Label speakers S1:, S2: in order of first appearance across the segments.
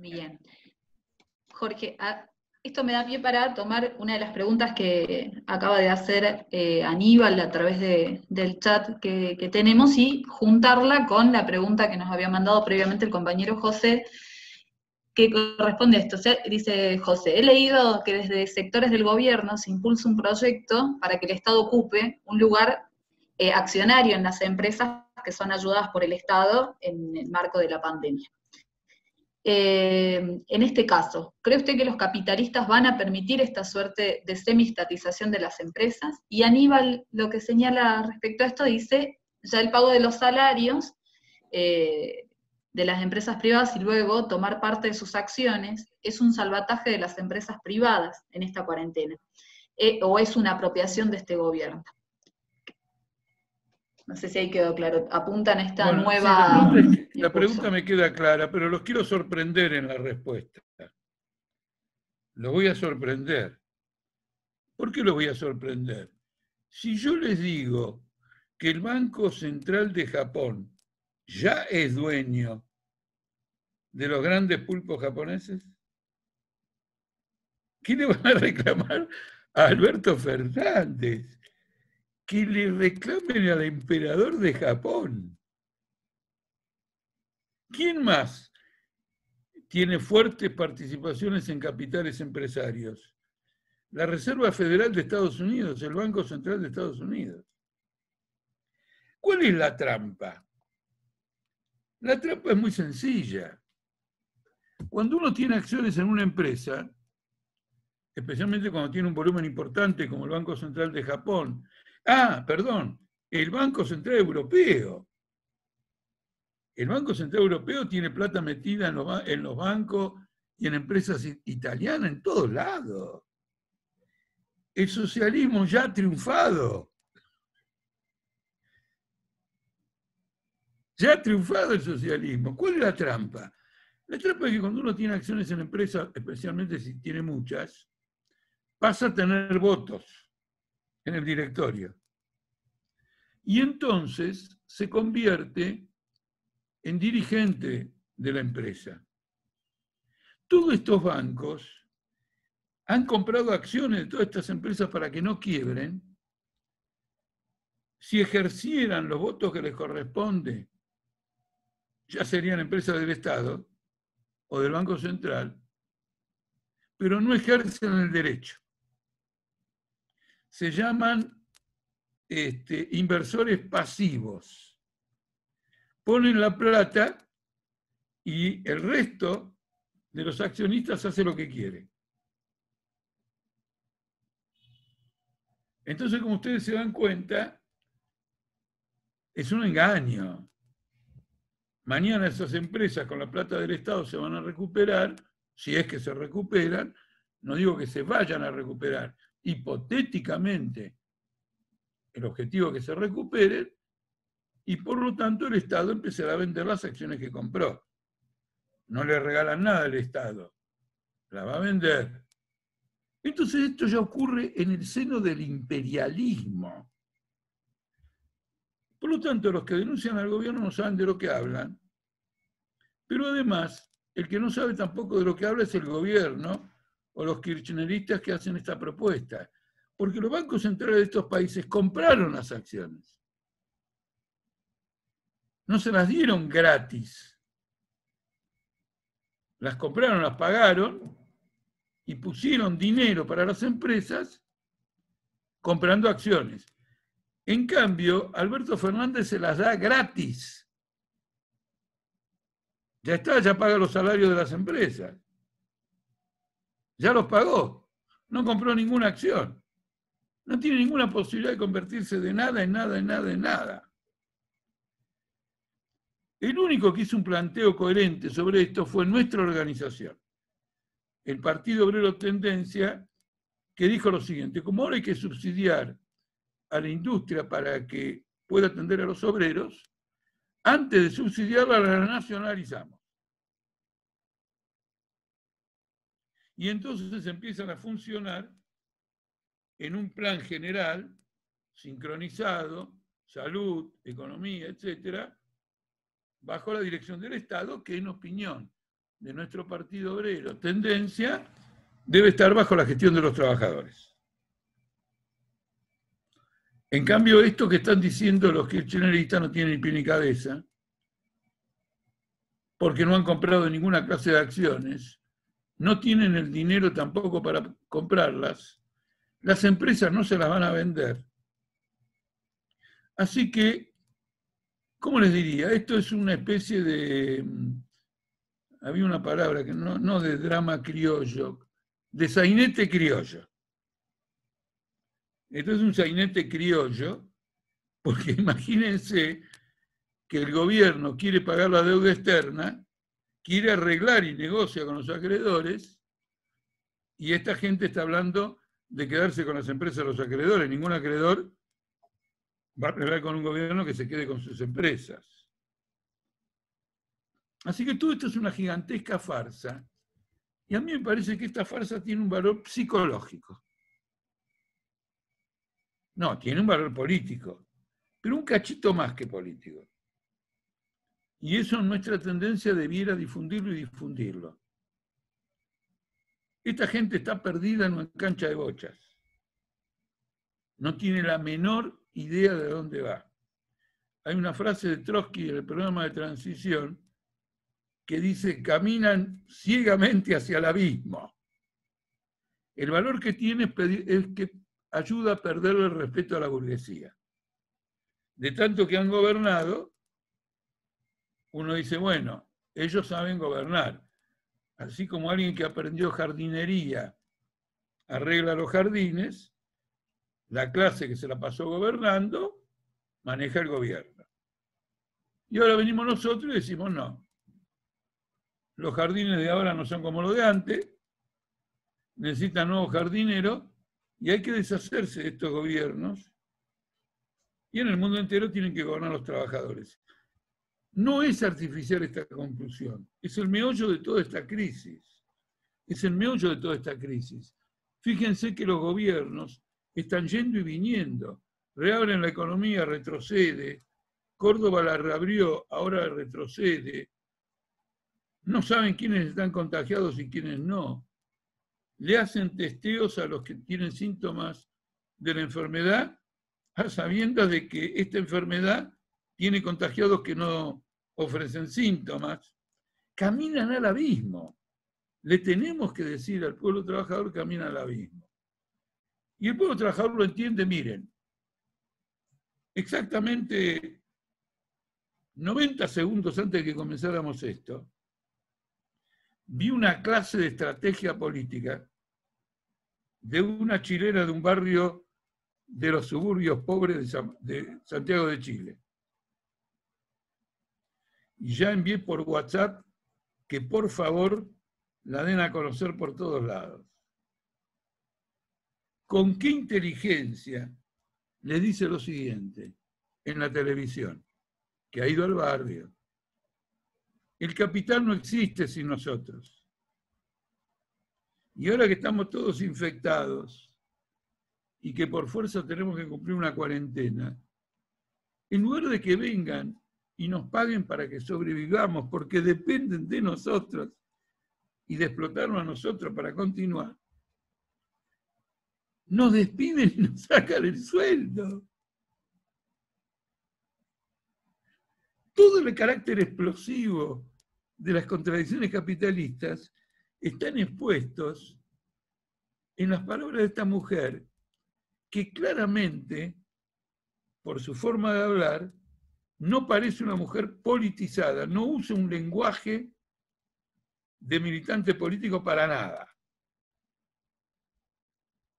S1: Bien. Jorge, esto me da pie para tomar una de las preguntas que acaba de hacer eh, Aníbal a través del chat que, tenemos y juntarla con la pregunta que nos había mandado previamente el compañero José, que corresponde a esto. dice José, he leído que desde sectores del gobierno se impulsa un proyecto para que el Estado ocupe un lugar eh, accionario en las empresas que son ayudadas por el Estado en el marco de la pandemia. Eh, en este caso, ¿cree usted que los capitalistas van a permitir esta suerte de semistatización de las empresas? Y Aníbal lo que señala respecto a esto dice, ya el pago de los salarios eh, de las empresas privadas y luego tomar parte de sus acciones es un salvataje de las empresas privadas en esta cuarentena, eh, o es una apropiación de este gobierno. No sé si ahí quedó claro. Apuntan esta nueva.
S2: La, pregunta, me queda clara, pero los quiero sorprender en la respuesta. Los voy a sorprender. ¿Por qué los voy a sorprender? Si yo les digo que el Banco Central de Japón ya es dueño de los grandes pulpos japoneses, ¿qué le van a reclamar a Alberto Fernández? que le reclamen al emperador de Japón. ¿Quién más tiene fuertes participaciones en capitales empresarios? La Reserva Federal de Estados Unidos, el Banco Central de Estados Unidos. ¿Cuál es la trampa? La trampa es muy sencilla. Cuando uno tiene acciones en una empresa, especialmente cuando tiene un volumen importante como el Banco Central de Japón, Ah, perdón, el Banco Central Europeo. El Banco Central Europeo tiene plata metida en los, bancos y en empresas italianas en todos lados. El socialismo ya ha triunfado. Ya ha triunfado el socialismo. ¿Cuál es la trampa? La trampa es que cuando uno tiene acciones en empresas, especialmente si tiene muchas, pasa a tener votos en el directorio. Y entonces se convierte en dirigente de la empresa. Todos estos bancos han comprado acciones de todas estas empresas para que no quiebren. Si ejercieran los votos que les corresponde, ya serían empresas del Estado o del Banco Central, pero no ejercen el derecho se llaman este, inversores pasivos. Ponen la plata y el resto de los accionistas hace lo que quiere. Entonces, como ustedes se dan cuenta, es un engaño. Mañana esas empresas con la plata del Estado se van a recuperar, si es que se recuperan, no digo que se vayan a recuperar, hipotéticamente el objetivo es que se recupere y por lo tanto el Estado empezará a vender las acciones que compró. No le regalan nada al Estado, la va a vender. Entonces esto ya ocurre en el seno del imperialismo. Por lo tanto, los que denuncian al gobierno no saben de lo que hablan, pero además, el que no sabe tampoco de lo que habla es el gobierno, o los kirchneristas que hacen esta propuesta. Porque los bancos centrales de estos países compraron las acciones. No se las dieron gratis. Las compraron, las pagaron y pusieron dinero para las empresas comprando acciones. En cambio, Alberto Fernández se las da gratis. Ya está, ya paga los salarios de las empresas. Ya los pagó. No compró ninguna acción. No tiene ninguna posibilidad de convertirse de nada en nada, en nada, en nada. El único que hizo un planteo coherente sobre esto fue nuestra organización, el Partido Obrero Tendencia, que dijo lo siguiente, como ahora hay que subsidiar a la industria para que pueda atender a los obreros, antes de subsidiarla la nacionalizamos. y entonces empiezan a funcionar en un plan general, sincronizado, salud, economía, etcétera, bajo la dirección del Estado, que en opinión de nuestro Partido Obrero, tendencia, debe estar bajo la gestión de los trabajadores. En cambio, esto que están diciendo los kirchneristas no tienen ni pie ni cabeza, porque no han comprado ninguna clase de acciones, no tienen el dinero tampoco para comprarlas, las empresas no se las van a vender. Así que, ¿cómo les diría? Esto es una especie de, mm, había una palabra que no, no de drama criollo, de sainete criollo. Esto es un sainete criollo, porque imagínense que el gobierno quiere pagar la deuda externa, quiere arreglar y negocia con los acreedores, y esta gente está hablando de quedarse con las empresas de los acreedores. Ningún acreedor va a arreglar con un gobierno que se quede con sus empresas. Así que todo esto es una gigantesca farsa, y a mí me parece que esta farsa tiene un valor psicológico. No, tiene un valor político, pero un cachito más que político. Y eso nuestra tendencia debiera difundirlo y difundirlo. Esta gente está perdida en una cancha de bochas. No tiene la menor idea de dónde va. Hay una frase de Trotsky en el programa de transición que dice, caminan ciegamente hacia el abismo. El valor que tiene es que ayuda a perder el respeto a la burguesía. De tanto que han gobernado, uno dice, bueno, ellos saben gobernar. Así como alguien que aprendió jardinería arregla los jardines, la clase que se la pasó gobernando maneja el gobierno. Y ahora venimos nosotros y decimos, no, los jardines de ahora no son como los de antes, necesitan nuevos jardineros y hay que deshacerse de estos gobiernos. Y en el mundo entero tienen que gobernar los trabajadores. No es artificial esta conclusión, es el meollo de toda esta crisis. Es el meollo de toda esta crisis. Fíjense que los gobiernos están yendo y viniendo. Reabren la economía, retrocede. Córdoba la reabrió, ahora retrocede. No saben quiénes están contagiados y quiénes no. Le hacen testeos a los que tienen síntomas de la enfermedad a sabiendas de que esta enfermedad tiene contagiados que no ofrecen síntomas, caminan al abismo. Le tenemos que decir al pueblo trabajador camina al abismo. Y el pueblo trabajador lo entiende, miren, exactamente 90 segundos antes de que comenzáramos esto, vi una clase de estrategia política de una chilena de un barrio de los suburbios pobres de Santiago de Chile y ya envié por WhatsApp que por favor la den a conocer por todos lados. ¿Con qué inteligencia le dice lo siguiente en la televisión? Que ha ido al barrio. El capital no existe sin nosotros. Y ahora que estamos todos infectados y que por fuerza tenemos que cumplir una cuarentena, en lugar de que vengan y nos paguen para que sobrevivamos, porque dependen de nosotros y de explotarnos a nosotros para continuar. Nos despiden y nos sacan el sueldo. Todo el carácter explosivo de las contradicciones capitalistas están expuestos en las palabras de esta mujer que claramente, por su forma de hablar, no parece una mujer politizada, no usa un lenguaje de militante político para nada.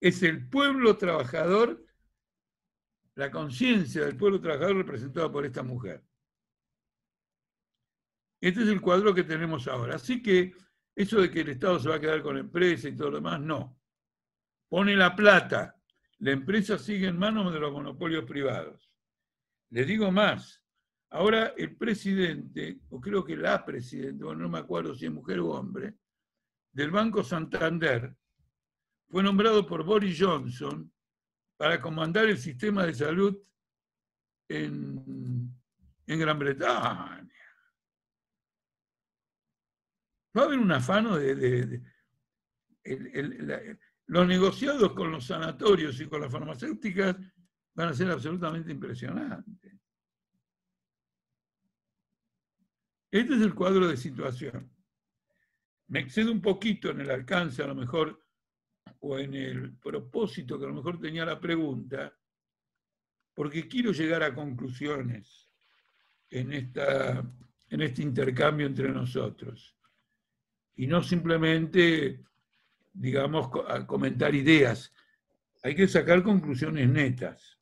S2: Es el pueblo trabajador, la conciencia del pueblo trabajador representada por esta mujer. Este es el cuadro que tenemos ahora. Así que eso de que el Estado se va a quedar con la empresa y todo lo demás, no. Pone la plata. La empresa sigue en manos de los monopolios privados. Les digo más, Ahora el presidente, o creo que la presidenta, no me acuerdo si es mujer o hombre, del Banco Santander, fue nombrado por Boris Johnson para comandar el sistema de salud en, Gran Bretaña. va a haber un afano de... los negociados con los sanatorios y con las farmacéuticas van a ser absolutamente impresionantes. Este es el cuadro de situación. Me excedo un poquito en el alcance, a lo mejor, o en el propósito que a lo mejor tenía la pregunta, porque quiero llegar a conclusiones en, esta, en este intercambio entre nosotros. Y no simplemente, digamos, comentar ideas. Hay que sacar conclusiones netas.